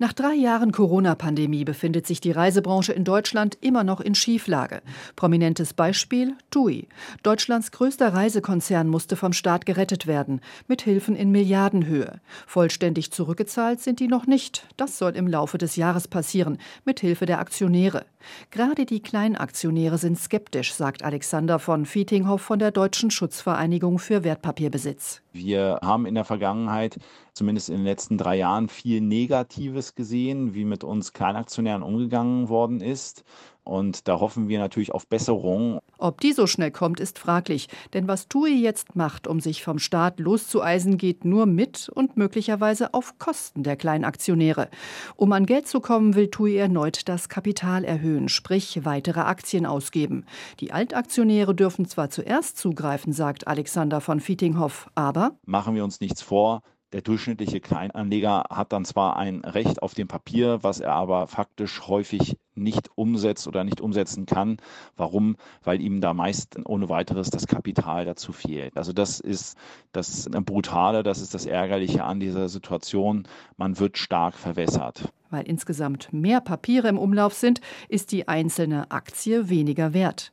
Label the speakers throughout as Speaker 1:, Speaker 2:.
Speaker 1: Nach drei Jahren Corona-Pandemie befindet sich die Reisebranche in Deutschland immer noch in Schieflage. Prominentes Beispiel TUI. Deutschlands größter Reisekonzern musste vom Staat gerettet werden, mit Hilfen in Milliardenhöhe. Vollständig zurückgezahlt sind die noch nicht. Das soll im Laufe des Jahres passieren, mit Hilfe der Aktionäre. Gerade die Kleinaktionäre sind skeptisch, sagt Alexander von Fietinghoff von der Deutschen Schutzvereinigung für Wertpapierbesitz.
Speaker 2: Wir haben in der Vergangenheit, zumindest in den letzten drei Jahren, viel Negatives gesehen, wie mit uns Kleinaktionären umgegangen worden ist. Und da hoffen wir natürlich auf Besserung.
Speaker 1: Ob die so schnell kommt, ist fraglich. Denn was TUI jetzt macht, um sich vom Staat loszueisen, geht nur mit und möglicherweise auf Kosten der Kleinaktionäre. Um an Geld zu kommen, will TUI erneut das Kapital erhöhen, sprich weitere Aktien ausgeben. Die Altaktionäre dürfen zwar zuerst zugreifen, sagt Alexander von Fietinghoff, aber
Speaker 2: machen wir uns nichts vor. Der durchschnittliche Kleinanleger hat dann zwar ein Recht auf dem Papier, was er aber faktisch häufig nicht umsetzt oder nicht umsetzen kann. Warum? Weil ihm da meist ohne weiteres das Kapital dazu fehlt. Also das ist das Brutale, das ist das Ärgerliche an dieser Situation. Man wird stark verwässert.
Speaker 1: Weil insgesamt mehr Papiere im Umlauf sind, ist die einzelne Aktie weniger wert.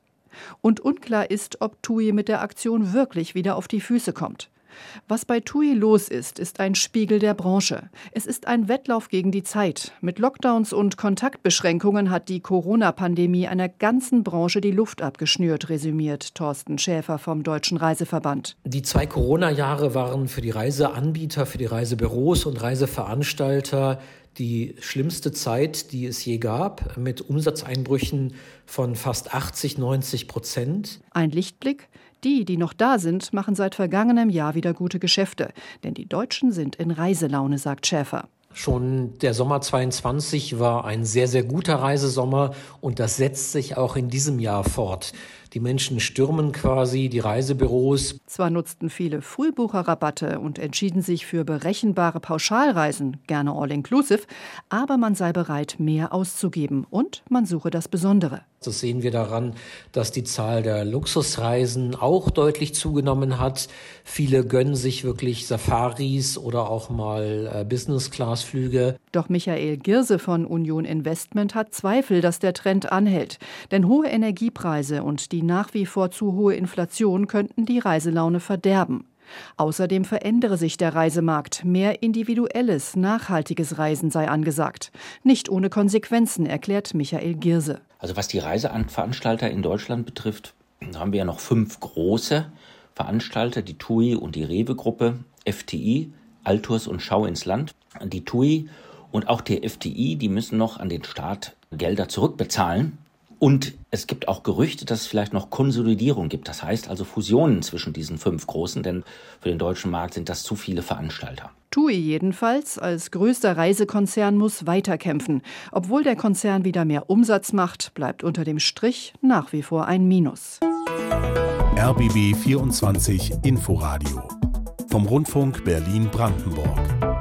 Speaker 1: Und unklar ist, ob TUI mit der Aktion wirklich wieder auf die Füße kommt. Was bei TUI los ist, ist ein Spiegel der Branche. Es ist ein Wettlauf gegen die Zeit. Mit Lockdowns und Kontaktbeschränkungen hat die Corona-Pandemie einer ganzen Branche die Luft abgeschnürt, resümiert Thorsten Schäfer vom Deutschen Reiseverband.
Speaker 3: Die zwei Corona-Jahre waren für die Reiseanbieter, für die Reisebüros und Reiseveranstalter die schlimmste Zeit, die es je gab, mit Umsatzeinbrüchen von fast 80, 90 Prozent.
Speaker 1: Ein Lichtblick? Die, die noch da sind, machen seit vergangenem Jahr wieder gute Geschäfte. Denn die Deutschen sind in Reiselaune, sagt Schäfer.
Speaker 3: Schon der Sommer 22 war ein sehr, sehr guter Reisesommer und das setzt sich auch in diesem Jahr fort. Die Menschen stürmen quasi die Reisebüros.
Speaker 1: Zwar nutzten viele Frühbucherrabatte und entschieden sich für berechenbare Pauschalreisen, gerne all-inclusive, aber man sei bereit, mehr auszugeben und man suche das Besondere.
Speaker 3: Das sehen wir daran, dass die Zahl der Luxusreisen auch deutlich zugenommen hat. Viele gönnen sich wirklich Safaris oder auch mal äh, Business-Class-Flüge.
Speaker 1: Doch Michael Girse von Union Investment hat Zweifel, dass der Trend anhält. Denn hohe Energiepreise und die nach wie vor zu hohe Inflation könnten die Reiselaune verderben. Außerdem verändere sich der Reisemarkt. Mehr individuelles, nachhaltiges Reisen sei angesagt. Nicht ohne Konsequenzen, erklärt Michael Girse.
Speaker 4: Also was die Reiseveranstalter in Deutschland betrifft, haben wir ja noch fünf große Veranstalter, die TUI und die Rewe-Gruppe, FTI, Altours und Schau ins Land. Die TUI und auch die FTI, die müssen noch an den Staat Gelder zurückbezahlen. Und es gibt auch Gerüchte, dass es vielleicht noch Konsolidierung gibt. Das heißt also Fusionen zwischen diesen fünf großen, denn für den deutschen Markt sind das zu viele Veranstalter.
Speaker 1: TUI jedenfalls als größter Reisekonzern muss weiterkämpfen. Obwohl der Konzern wieder mehr Umsatz macht, bleibt unter dem Strich nach wie vor ein Minus.
Speaker 5: RBB 24 Inforadio vom Rundfunk Berlin-Brandenburg.